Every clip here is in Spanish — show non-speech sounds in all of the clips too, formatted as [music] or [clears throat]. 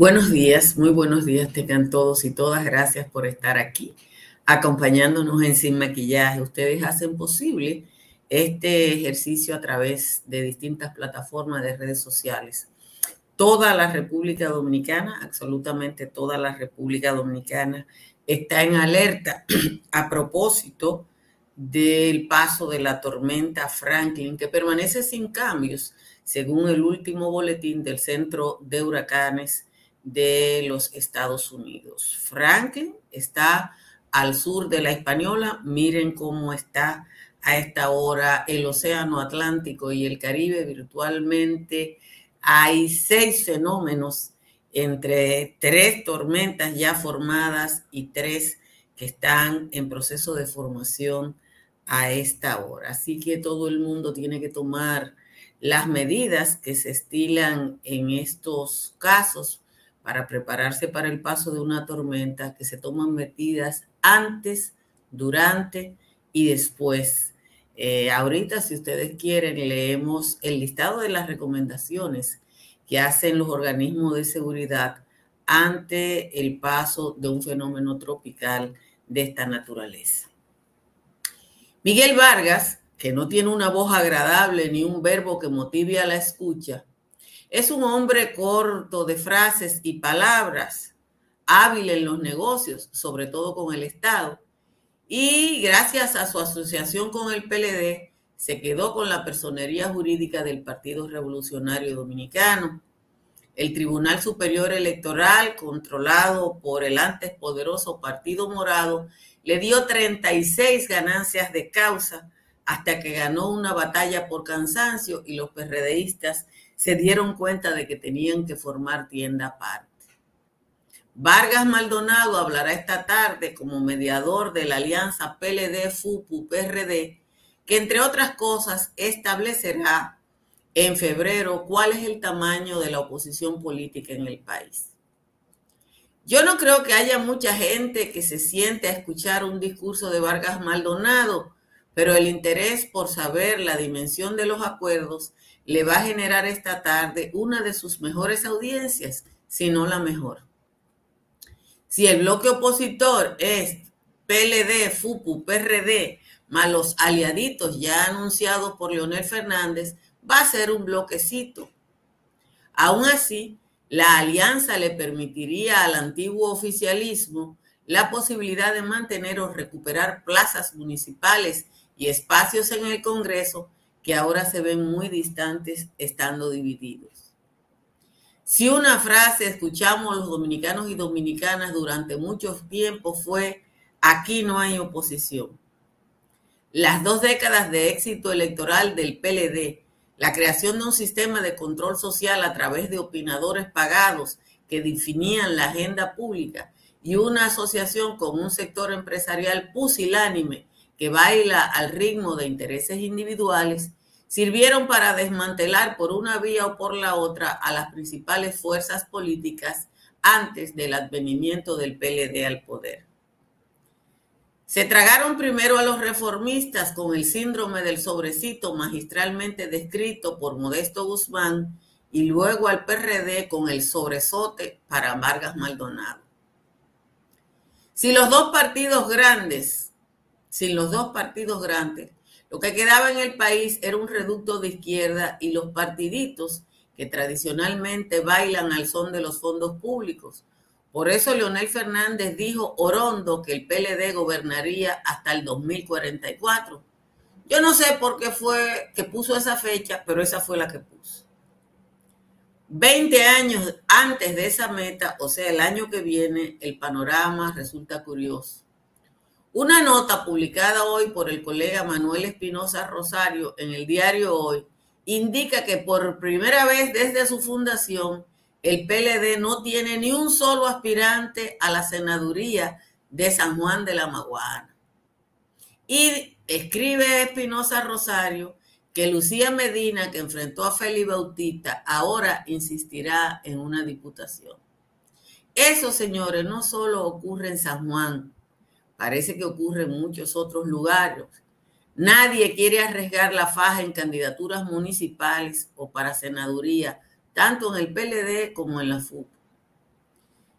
Buenos días, muy buenos días tengan todos y todas. Gracias por estar aquí acompañándonos en Sin Maquillaje. Ustedes hacen posible este ejercicio a través de distintas plataformas de redes sociales. Toda la República Dominicana, absolutamente toda la República Dominicana está en alerta [clears throat] a propósito del paso de la tormenta Franklin, que permanece sin cambios, según el último boletín del Centro de Huracanes de los Estados Unidos. Franklin está al sur de la Española. Miren cómo está a esta hora el Océano Atlántico y el Caribe virtualmente. Hay seis fenómenos entre tres tormentas ya formadas y tres que están en proceso de formación a esta hora. Así que todo el mundo tiene que tomar las medidas que se estilan en estos casos para prepararse para el paso de una tormenta, que se toman medidas antes, durante y después. Eh, ahorita, si ustedes quieren, leemos el listado de las recomendaciones que hacen los organismos de seguridad ante el paso de un fenómeno tropical de esta naturaleza. Miguel Vargas, que no tiene una voz agradable ni un verbo que motive a la escucha, es un hombre corto de frases y palabras, hábil en los negocios, sobre todo con el Estado. Y gracias a su asociación con el PLD, se quedó con la personería jurídica del Partido Revolucionario Dominicano. El Tribunal Superior Electoral, controlado por el antes poderoso Partido Morado, le dio 36 ganancias de causa hasta que ganó una batalla por cansancio y los PRDistas se dieron cuenta de que tenían que formar tienda aparte. Vargas Maldonado hablará esta tarde como mediador de la alianza PLD-FUPU-PRD, que entre otras cosas establecerá en febrero cuál es el tamaño de la oposición política en el país. Yo no creo que haya mucha gente que se siente a escuchar un discurso de Vargas Maldonado, pero el interés por saber la dimensión de los acuerdos le va a generar esta tarde una de sus mejores audiencias, si no la mejor. Si el bloque opositor es PLD, FUPU, PRD, más los aliaditos ya anunciados por Leonel Fernández, va a ser un bloquecito. Aún así, la alianza le permitiría al antiguo oficialismo la posibilidad de mantener o recuperar plazas municipales y espacios en el Congreso que ahora se ven muy distantes estando divididos. Si una frase escuchamos los dominicanos y dominicanas durante mucho tiempo fue, aquí no hay oposición. Las dos décadas de éxito electoral del PLD, la creación de un sistema de control social a través de opinadores pagados que definían la agenda pública y una asociación con un sector empresarial pusilánime que baila al ritmo de intereses individuales, sirvieron para desmantelar por una vía o por la otra a las principales fuerzas políticas antes del advenimiento del PLD al poder. Se tragaron primero a los reformistas con el síndrome del sobrecito magistralmente descrito por Modesto Guzmán y luego al PRD con el sobresote para Vargas Maldonado. Si los dos partidos grandes sin los dos partidos grandes, lo que quedaba en el país era un reducto de izquierda y los partiditos que tradicionalmente bailan al son de los fondos públicos. Por eso Leonel Fernández dijo orondo que el PLD gobernaría hasta el 2044. Yo no sé por qué fue que puso esa fecha, pero esa fue la que puso. Veinte años antes de esa meta, o sea, el año que viene, el panorama resulta curioso. Una nota publicada hoy por el colega Manuel Espinosa Rosario en el diario Hoy indica que por primera vez desde su fundación el PLD no tiene ni un solo aspirante a la senaduría de San Juan de la Maguana. Y escribe Espinosa Rosario que Lucía Medina, que enfrentó a Félix Bautista, ahora insistirá en una diputación. Eso, señores, no solo ocurre en San Juan, Parece que ocurre en muchos otros lugares. Nadie quiere arriesgar la faja en candidaturas municipales o para senaduría, tanto en el PLD como en la FUP.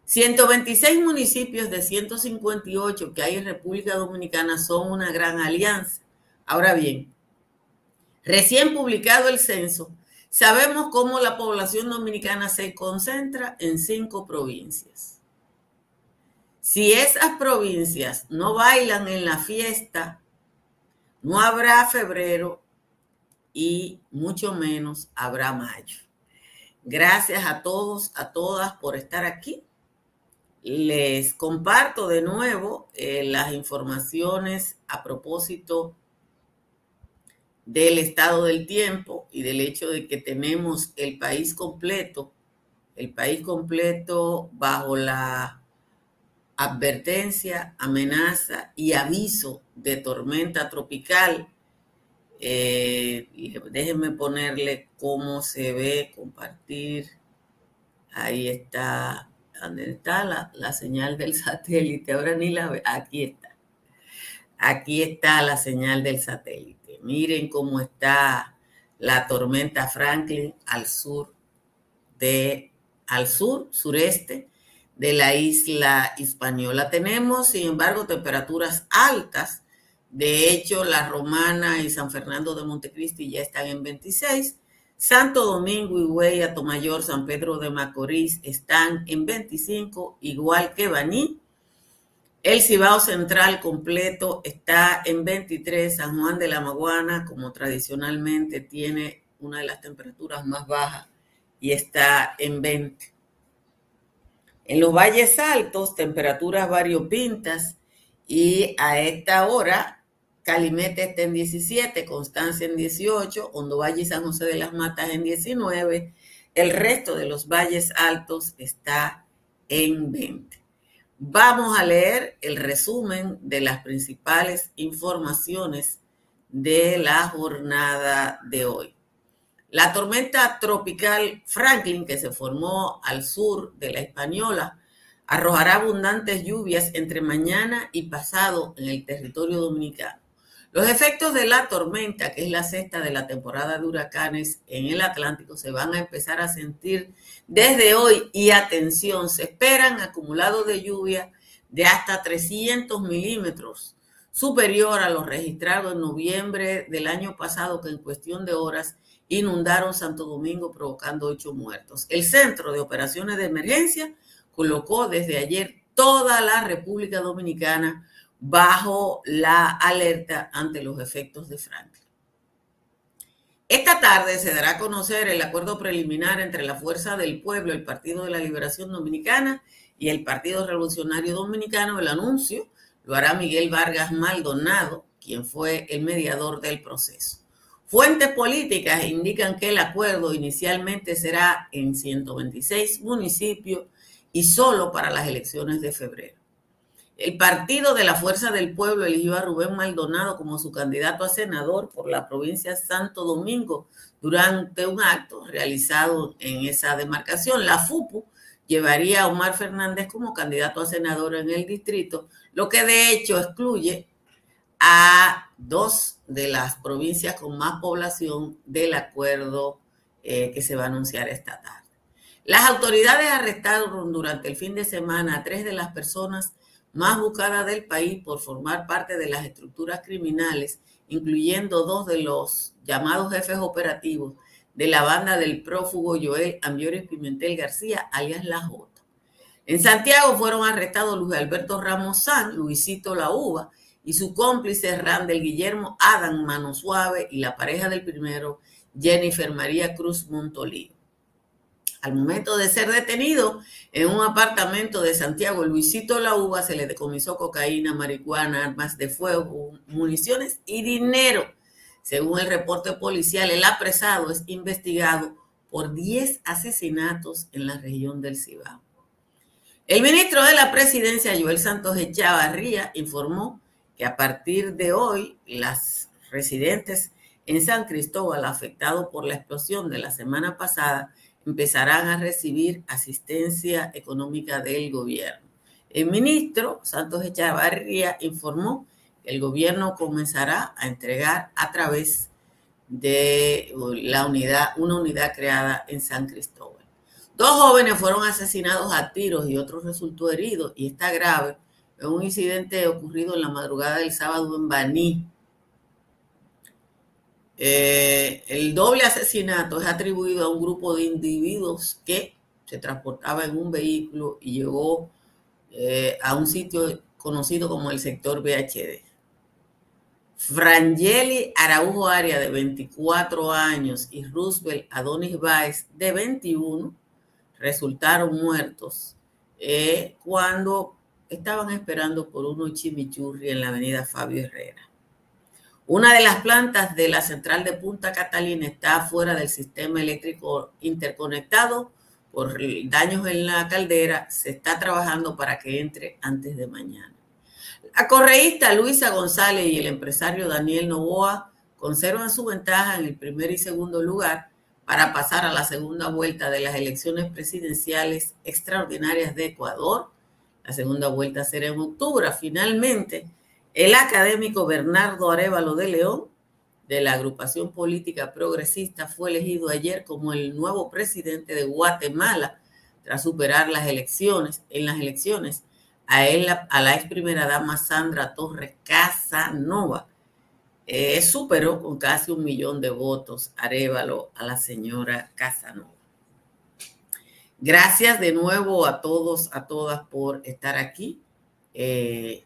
126 municipios de 158 que hay en República Dominicana son una gran alianza. Ahora bien, recién publicado el censo, sabemos cómo la población dominicana se concentra en cinco provincias. Si esas provincias no bailan en la fiesta, no habrá febrero y mucho menos habrá mayo. Gracias a todos, a todas por estar aquí. Les comparto de nuevo eh, las informaciones a propósito del estado del tiempo y del hecho de que tenemos el país completo, el país completo bajo la advertencia, amenaza y aviso de tormenta tropical eh, déjenme ponerle cómo se ve, compartir. Ahí está, ¿dónde está la, la señal del [laughs] satélite? Ahora ni la ve. Aquí está. Aquí está la señal del satélite. Miren cómo está la tormenta Franklin al sur de, al sur, sureste de la isla española. Tenemos, sin embargo, temperaturas altas de hecho, La Romana y San Fernando de Montecristi ya están en 26. Santo Domingo, Higüey, Atomayor, San Pedro de Macorís están en 25, igual que Baní. El Cibao Central completo está en 23. San Juan de la Maguana, como tradicionalmente tiene una de las temperaturas más bajas, y está en 20. En los valles altos, temperaturas variopintas y a esta hora Calimete está en 17, Constancia en 18, Hondo Valle y San José de las Matas en 19, el resto de los valles altos está en 20. Vamos a leer el resumen de las principales informaciones de la jornada de hoy. La tormenta tropical Franklin, que se formó al sur de la Española, arrojará abundantes lluvias entre mañana y pasado en el territorio dominicano. Los efectos de la tormenta, que es la sexta de la temporada de huracanes en el Atlántico, se van a empezar a sentir desde hoy y atención, se esperan acumulados de lluvia de hasta 300 milímetros, superior a los registrados en noviembre del año pasado, que en cuestión de horas inundaron Santo Domingo provocando ocho muertos. El Centro de Operaciones de Emergencia colocó desde ayer toda la República Dominicana bajo la alerta ante los efectos de Franklin. Esta tarde se dará a conocer el acuerdo preliminar entre la Fuerza del Pueblo, el Partido de la Liberación Dominicana y el Partido Revolucionario Dominicano. El anuncio lo hará Miguel Vargas Maldonado, quien fue el mediador del proceso. Fuentes políticas indican que el acuerdo inicialmente será en 126 municipios y solo para las elecciones de febrero. El Partido de la Fuerza del Pueblo eligió a Rubén Maldonado como su candidato a senador por la provincia Santo Domingo durante un acto realizado en esa demarcación. La FUPU llevaría a Omar Fernández como candidato a senador en el distrito, lo que de hecho excluye a dos de las provincias con más población del acuerdo eh, que se va a anunciar esta tarde. Las autoridades arrestaron durante el fin de semana a tres de las personas más buscada del país por formar parte de las estructuras criminales, incluyendo dos de los llamados jefes operativos de la banda del prófugo Joel Ambiores Pimentel García, alias La Jota. En Santiago fueron arrestados Luis Alberto Ramos San, Luisito La Uva y su cómplice Randel Guillermo Adam Mano Suave y la pareja del primero, Jennifer María Cruz Montolío. Al momento de ser detenido en un apartamento de Santiago, Luisito La Uva se le decomisó cocaína, marihuana, armas de fuego, municiones y dinero. Según el reporte policial, el apresado es investigado por 10 asesinatos en la región del Cibao. El ministro de la Presidencia, Joel Santos Echavarría, informó que a partir de hoy las residentes en San Cristóbal afectados por la explosión de la semana pasada empezarán a recibir asistencia económica del gobierno. El ministro Santos Echavarría informó que el gobierno comenzará a entregar a través de la unidad, una unidad creada en San Cristóbal. Dos jóvenes fueron asesinados a tiros y otro resultó herido y está grave un incidente ocurrido en la madrugada del sábado en Baní. Eh, el doble asesinato es atribuido a un grupo de individuos que se transportaba en un vehículo y llegó eh, a un sitio conocido como el sector BHD. Frangeli Araujo Aria, de 24 años, y Roosevelt Adonis Baez, de 21, resultaron muertos eh, cuando estaban esperando por unos chimichurri en la avenida Fabio Herrera. Una de las plantas de la central de Punta Catalina está fuera del sistema eléctrico interconectado por daños en la caldera. Se está trabajando para que entre antes de mañana. La correísta Luisa González y el empresario Daniel Novoa conservan su ventaja en el primer y segundo lugar para pasar a la segunda vuelta de las elecciones presidenciales extraordinarias de Ecuador. La segunda vuelta será en octubre. Finalmente, el académico Bernardo Arevalo de León, de la agrupación política progresista, fue elegido ayer como el nuevo presidente de Guatemala tras superar las elecciones en las elecciones a, él, a la ex primera dama Sandra Torres Casanova. Eh, superó con casi un millón de votos Arevalo a la señora Casanova. Gracias de nuevo a todos, a todas por estar aquí. Eh,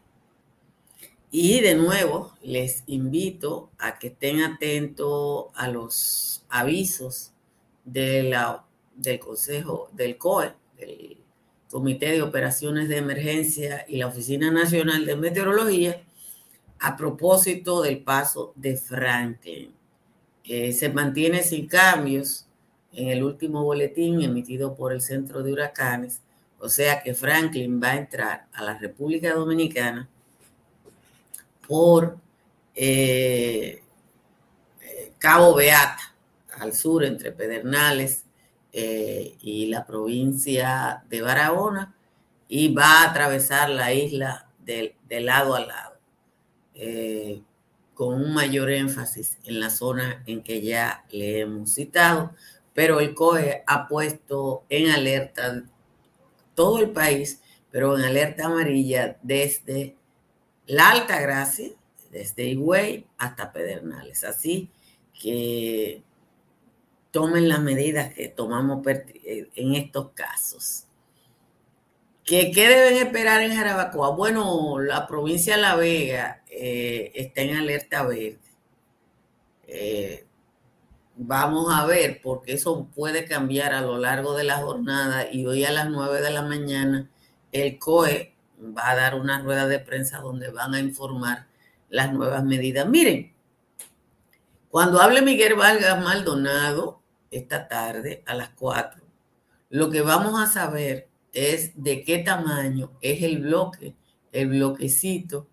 y de nuevo les invito a que estén atentos a los avisos de la, del Consejo del COE, del Comité de Operaciones de Emergencia y la Oficina Nacional de Meteorología a propósito del paso de Franklin. Se mantiene sin cambios en el último boletín emitido por el Centro de Huracanes, o sea que Franklin va a entrar a la República Dominicana por eh, Cabo Beata, al sur entre Pedernales eh, y la provincia de Barahona y va a atravesar la isla de, lado a lado, eh, con un mayor énfasis en la zona en que ya le hemos citado, pero el COE ha puesto en alerta todo el país, pero en alerta amarilla desde la Alta Gracia, desde Higüey hasta Pedernales. Así que tomen las medidas que tomamos en estos casos. ¿Qué, deben esperar en Jarabacoa? Bueno, la provincia de La Vega eh, está en alerta verde. Eh, vamos a ver, porque eso puede cambiar a lo largo de la jornada y hoy a las 9 de la mañana el COE va a dar una rueda de prensa donde van a informar las nuevas medidas. Miren, cuando hable Miguel Vargas Maldonado, esta tarde a las 4, lo que vamos a saber es de qué tamaño es el bloque, el bloquecito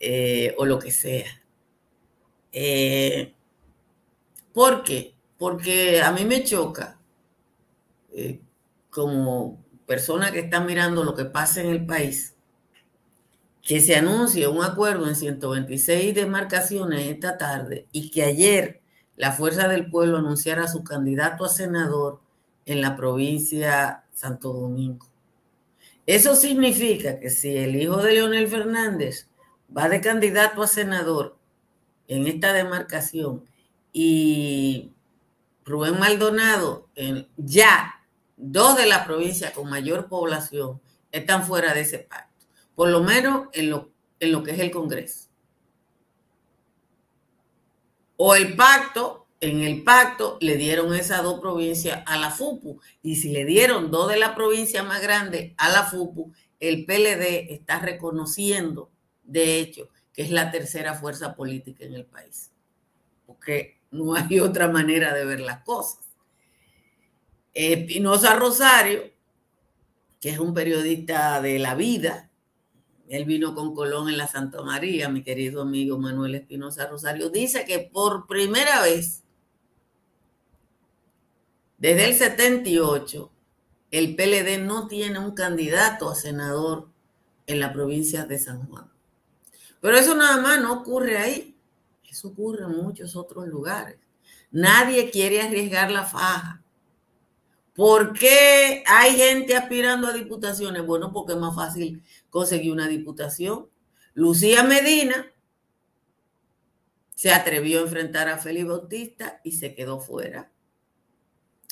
eh, o lo que sea. Eh, ¿Por qué? Porque a mí me choca eh, como persona que está mirando lo que pasa en el país, que se anuncie un acuerdo en 126 demarcaciones esta tarde y que ayer la Fuerza del Pueblo anunciara su candidato a senador en la provincia Santo Domingo. Eso significa que si el hijo de Leonel Fernández va de candidato a senador en esta demarcación y Rubén Maldonado, ya dos de la provincia con mayor población están fuera de ese pacto, por lo menos en lo, en lo que es el Congreso o el pacto, en el pacto le dieron esas dos provincias a la FUPU. Y si le dieron dos de la provincia más grande a la FUPU, el PLD está reconociendo, de hecho, que es la tercera fuerza política en el país. Porque no hay otra manera de ver las cosas. Espinosa Rosario, que es un periodista de la vida, él vino con Colón en la Santa María, mi querido amigo Manuel Espinosa Rosario, dice que por primera vez, desde el 78, el PLD no tiene un candidato a senador en la provincia de San Juan. Pero eso nada más no ocurre ahí, eso ocurre en muchos otros lugares. Nadie quiere arriesgar la faja, ¿Por qué hay gente aspirando a diputaciones? Bueno, porque es más fácil conseguir una diputación. Lucía Medina se atrevió a enfrentar a Félix Bautista y se quedó fuera.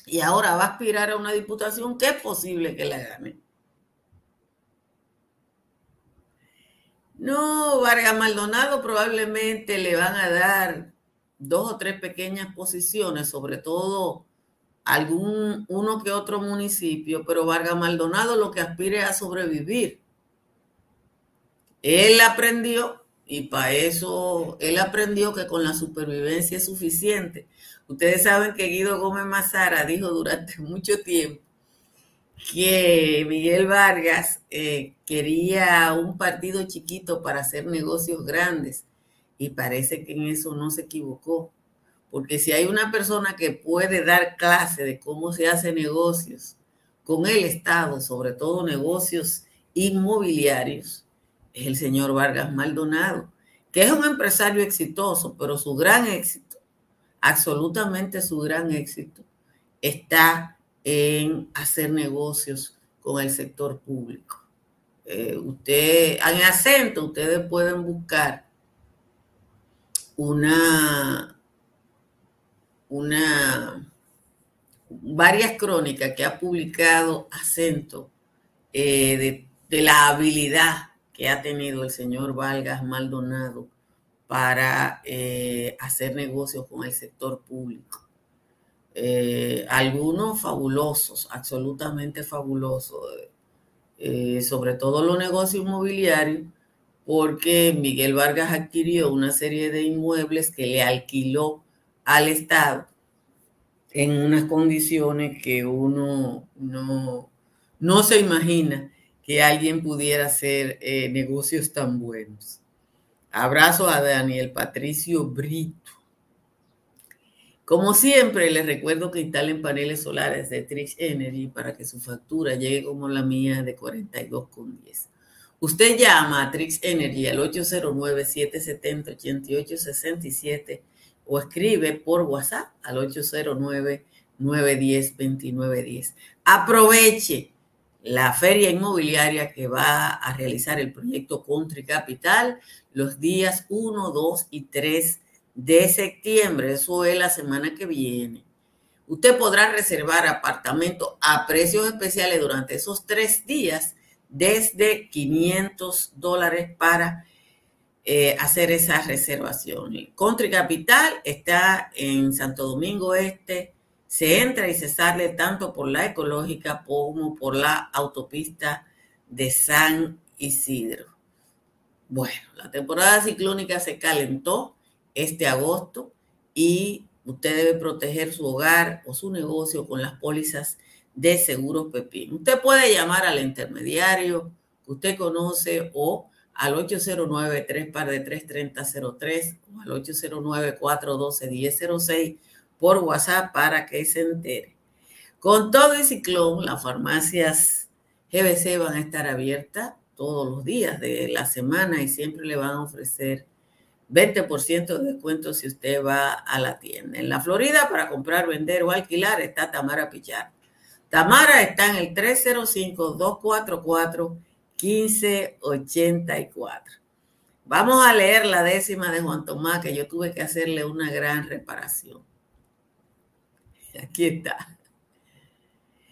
Y ahora va a aspirar a una diputación que es posible que la gane. No, Vargas Maldonado probablemente le van a dar dos o tres pequeñas posiciones, sobre todo algún uno que otro municipio, pero Vargas Maldonado lo que aspire es a sobrevivir. Él aprendió y para eso él aprendió que con la supervivencia es suficiente. Ustedes saben que Guido Gómez Mazara dijo durante [laughs] mucho tiempo que Miguel Vargas eh, quería un partido chiquito para hacer negocios grandes. Y parece que en eso no se equivocó, porque si hay una persona que puede dar clase de cómo se hace negocios con el Estado, sobre todo negocios inmobiliarios, es el señor Vargas Maldonado, que es un empresario exitoso, pero su gran éxito, absolutamente su gran éxito, está en hacer negocios con el sector público. Eh, usted, en acento, ustedes pueden buscar una, una, varias crónicas que ha publicado acento eh, de, la habilidad que ha tenido el señor Vargas Maldonado para eh, hacer negocios con el sector público. Eh, algunos fabulosos, absolutamente fabulosos, eh, sobre todo los negocios inmobiliarios, porque Miguel Vargas adquirió una serie de inmuebles que le alquiló al Estado en unas condiciones que uno no, no se imagina que alguien pudiera hacer eh, negocios tan buenos. Abrazo a Daniel Patricio Brito. Como siempre, les recuerdo que instalen paneles solares de Trix Energy para que su factura llegue como la mía de 42,10. Usted llama a Trix Energy al 809-770-8867 o escribe por WhatsApp al 809-910-2910. Aproveche la feria inmobiliaria que va a realizar el proyecto Country Capital los días 1, 2 y 3 de septiembre. Eso es la semana que viene. Usted podrá reservar apartamento a precios especiales durante esos tres días desde 500 dólares para eh, hacer esa reservación. Country Capital está en Santo Domingo Este, se entra y se sale tanto por la ecológica como por la autopista de San Isidro. Bueno, la temporada ciclónica se calentó este agosto y usted debe proteger su hogar o su negocio con las pólizas de seguros Pepín. Usted puede llamar al intermediario que usted conoce o al 809 3 par de 33003 o al 809 412 1006 por WhatsApp para que se entere. Con todo el ciclón, las farmacias GBC van a estar abiertas todos los días de la semana y siempre le van a ofrecer 20% de descuento si usted va a la tienda. En la Florida, para comprar, vender o alquilar, está Tamara Pichar. Tamara está en el 305-244-1584. Vamos a leer la décima de Juan Tomás, que yo tuve que hacerle una gran reparación. Aquí está.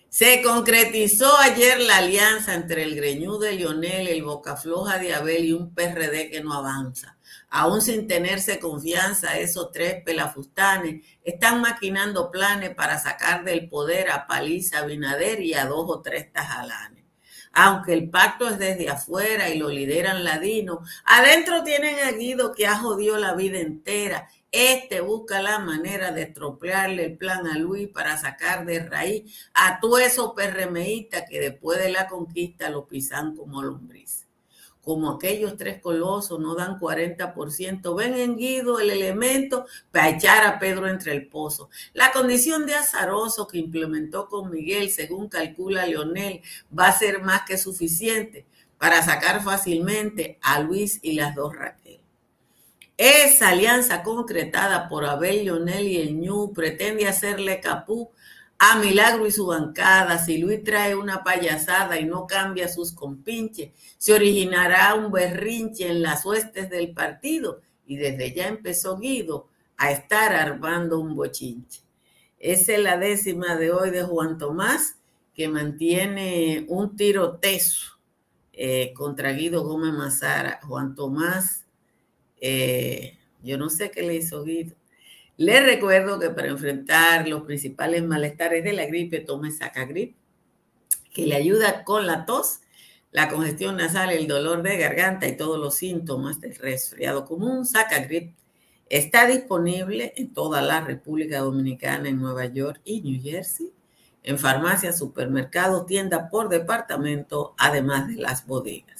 Se concretizó ayer la alianza entre el greñú de Lionel, el boca floja de Abel y un PRD que no avanza. Aún sin tenerse confianza, esos tres pelafustanes están maquinando planes para sacar del poder a Paliza Binader y a dos o tres tajalanes. Aunque el pacto es desde afuera y lo lideran ladinos, adentro tienen a Guido que ha jodido la vida entera este busca la manera de estropearle el plan a Luis para sacar de raíz a todo eso PRMistas que después de la conquista lo pisan como lombriz. Como aquellos tres colosos no dan 40%, ven en Guido el elemento para echar a Pedro entre el pozo. La condición de azaroso que implementó con Miguel, según calcula Leonel, va a ser más que suficiente para sacar fácilmente a Luis y las dos Raquel. Esa alianza concretada por Abel Lionel y el Ñu pretende hacerle capú a Milagro y su bancada, si Luis trae una payasada y no cambia sus compinches, se originará un berrinche en las huestes del partido. Y desde ya empezó Guido a estar armando un bochinche. Esa es la décima de hoy de Juan Tomás, que mantiene un tirotezo eh, contra Guido Gómez Mazara. Juan Tomás, eh, yo no sé qué le hizo Guido, les recuerdo que para enfrentar los principales malestares de la gripe, tome Sacagrip, que le ayuda con la tos, la congestión nasal, el dolor de garganta y todos los síntomas del resfriado común. Sacagrip está disponible en toda la República Dominicana, en Nueva York y New Jersey, en farmacias, supermercados, tiendas por departamento, además de las bodegas.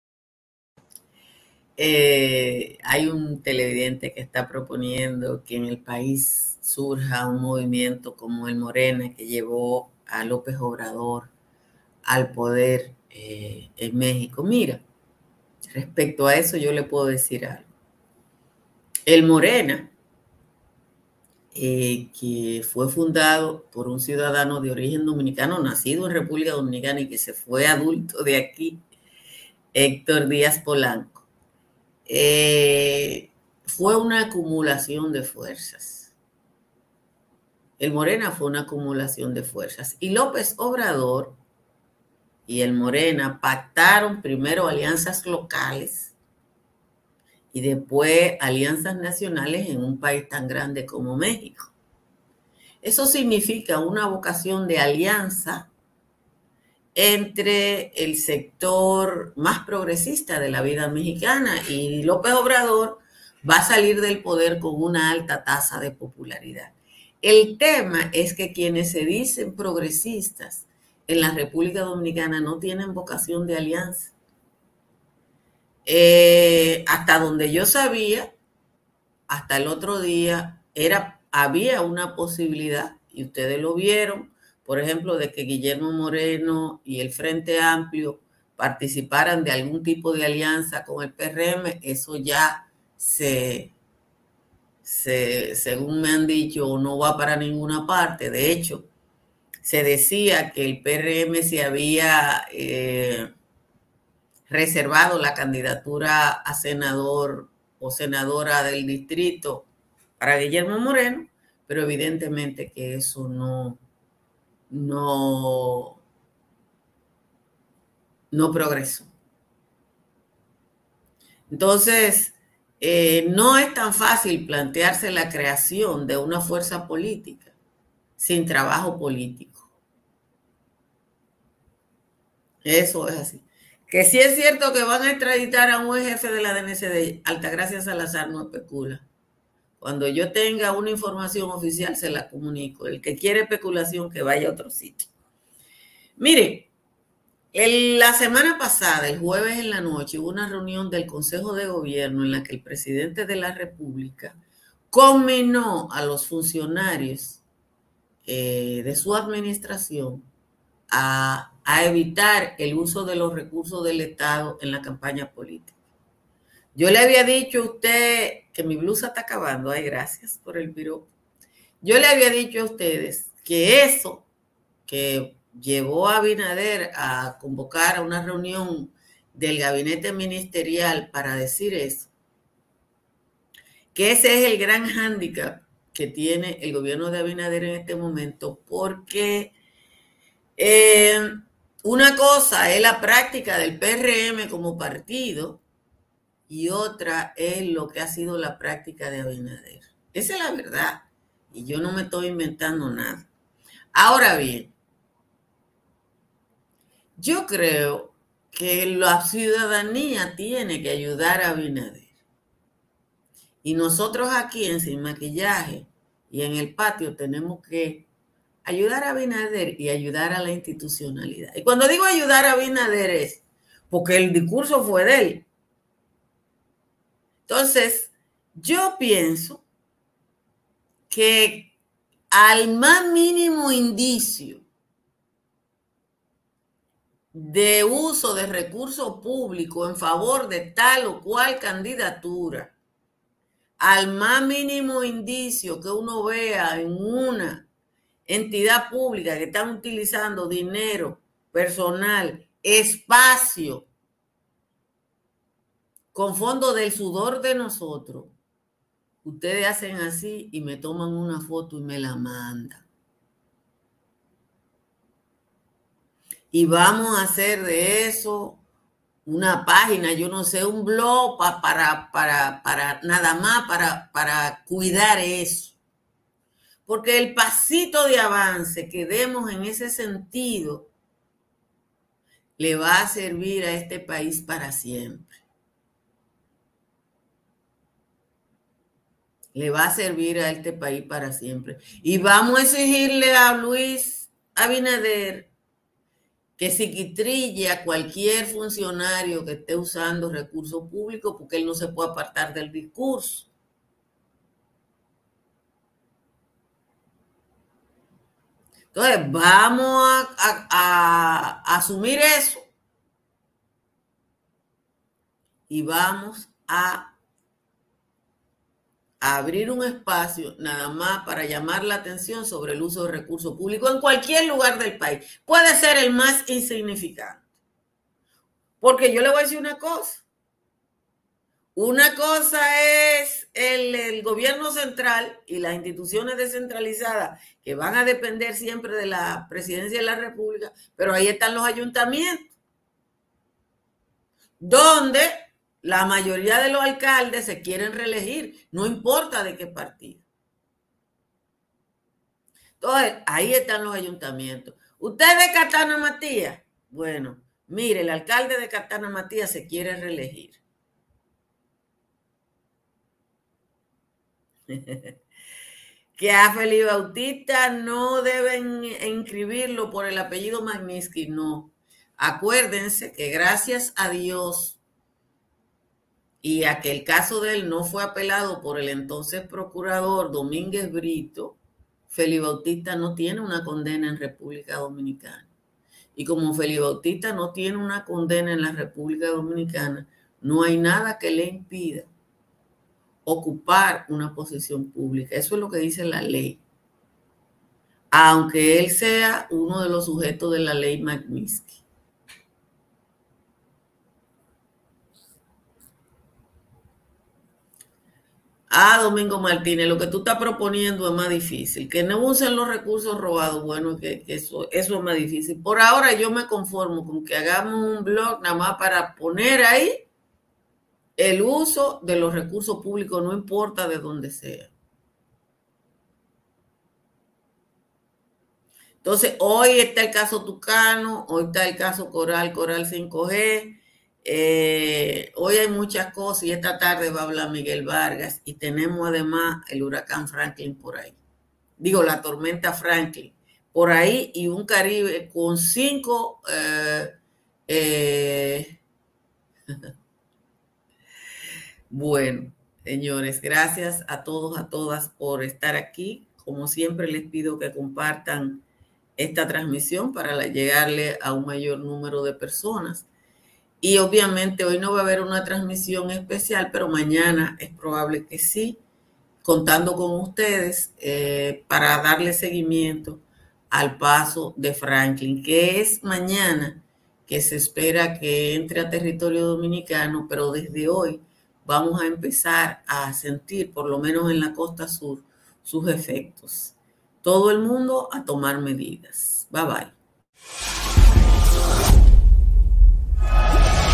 Eh, hay un televidente que está proponiendo que en el país surja un movimiento como el Morena que llevó a López Obrador al poder eh, en México. Mira, respecto a eso yo le puedo decir algo. El Morena, eh, que fue fundado por un ciudadano de origen dominicano, nacido en República Dominicana y que se fue adulto de aquí, Héctor Díaz Polanco, eh, fue una acumulación de fuerzas. El Morena fue una acumulación de fuerzas. Y López Obrador y el Morena pactaron primero alianzas locales y después alianzas nacionales en un país tan grande como México. Eso significa una vocación de alianza entre el sector más progresista de la vida mexicana y López Obrador va a salir del poder con una alta tasa de popularidad. El tema es que quienes se dicen progresistas en la República Dominicana no tienen vocación de alianza. Eh, hasta donde yo sabía, hasta el otro día, era, había una posibilidad, y ustedes lo vieron, por ejemplo, de que Guillermo Moreno y el Frente Amplio participaran de algún tipo de alianza con el PRM, eso ya se, según me han dicho, no va para ninguna parte. De hecho, se decía que el PRM se había... Eh, reservado la candidatura a senador o senadora del distrito para Guillermo Moreno, pero evidentemente que eso no, no, no progresó. Entonces, eh, no es tan fácil plantearse la creación de una fuerza política sin trabajo político. Eso es así. Que sí es cierto que van a extraditar a un jefe de la DNCD, Altagracia Salazar no especula. Cuando yo tenga una información oficial, se la comunico. El que quiere especulación, que vaya a otro sitio. Mire, la semana pasada, el jueves en la noche, hubo una reunión del Consejo de Gobierno en la que el presidente de la República conminó a los funcionarios eh, de su administración a a evitar el uso de los recursos del Estado en la campaña política. Yo le había dicho a usted que mi blusa está acabando, ay, gracias por el piro. Yo le había dicho a ustedes que eso que llevó a Binader a convocar a una reunión del gabinete ministerial para decir eso, que ese es el gran hándicap que tiene el gobierno de Abinader en este momento, porque eh, una cosa es la práctica del PRM como partido y otra es lo que ha sido la práctica de Abinader. Esa es la verdad. Y yo no me estoy inventando nada. Ahora bien, yo creo que la ciudadanía tiene que ayudar a Abinader. Y nosotros aquí en Sin Maquillaje y en el patio tenemos que ayudar a Binader y ayudar a la institucionalidad. Y cuando digo ayudar a Binader es porque el discurso fue de él. Entonces, yo pienso que al más mínimo indicio de uso de recursos públicos en favor de tal o cual candidatura, al más mínimo indicio que uno vea en una entidad pública que están utilizando dinero personal, espacio, con fondo del sudor de nosotros, ustedes hacen así y me toman una foto y me la mandan. Y vamos a hacer de eso una página, yo no sé, un blog para, para, para, nada más para, para cuidar eso. Porque el pasito de avance que demos en ese sentido le va a servir a este país para siempre. Le va a servir a este país para siempre. Y vamos a exigirle a Luis Abinader que psiquitrille a cualquier funcionario que esté usando recursos públicos porque él no se puede apartar del discurso. Entonces, vamos a, asumir eso y vamos a abrir un espacio nada más para llamar la atención sobre el uso de recursos públicos en cualquier lugar del país. Puede ser el más insignificante. Porque yo le voy a decir una cosa. Una cosa es el, el, gobierno central y las instituciones descentralizadas que van a depender siempre de la presidencia de la República, pero ahí están los ayuntamientos, donde la mayoría de los alcaldes se quieren reelegir, no importa de qué partido. Entonces, ahí están los ayuntamientos. ¿Usted de Catana Matías? Bueno, mire, el alcalde de Catana Matías se quiere reelegir. [laughs] que a Felipe Bautista no deben inscribirlo por el apellido Magnitsky, no. Acuérdense que gracias a Dios y a que el caso de él no fue apelado por el entonces procurador Domínguez Brito, Felipe Bautista no tiene una condena en República Dominicana. Y como Felipe Bautista no tiene una condena en la República Dominicana, no hay nada que le impida ocupar una posición pública. Eso es lo que dice la ley. Aunque él sea uno de los sujetos de la ley Magnitsky. Ah, Domingo Martínez, lo que tú estás proponiendo es más difícil. Que no usen los recursos robados, bueno, que, eso, eso es más difícil. Por ahora yo me conformo con que hagamos un blog nada más para poner ahí el uso de los recursos públicos, no importa de dónde sea. Entonces, hoy está el caso Tucano, hoy está el caso Coral, Coral 5G. Eh, hoy hay muchas cosas y esta tarde va a hablar Miguel Vargas y tenemos además el huracán Franklin por ahí. Digo, la tormenta Franklin por ahí y un Caribe con cinco... Eh, eh, [laughs] bueno, señores, gracias a todos, a todas por estar aquí. Como siempre les pido que compartan esta transmisión para llegarle a un mayor número de personas. Y obviamente hoy no va a haber una transmisión especial, pero mañana es probable que sí, contando con ustedes eh, para darle seguimiento al paso de Franklin, que es mañana que se espera que entre a territorio dominicano, pero desde hoy vamos a empezar a sentir, por lo menos en la costa sur, sus efectos. Todo el mundo a tomar medidas. Bye bye.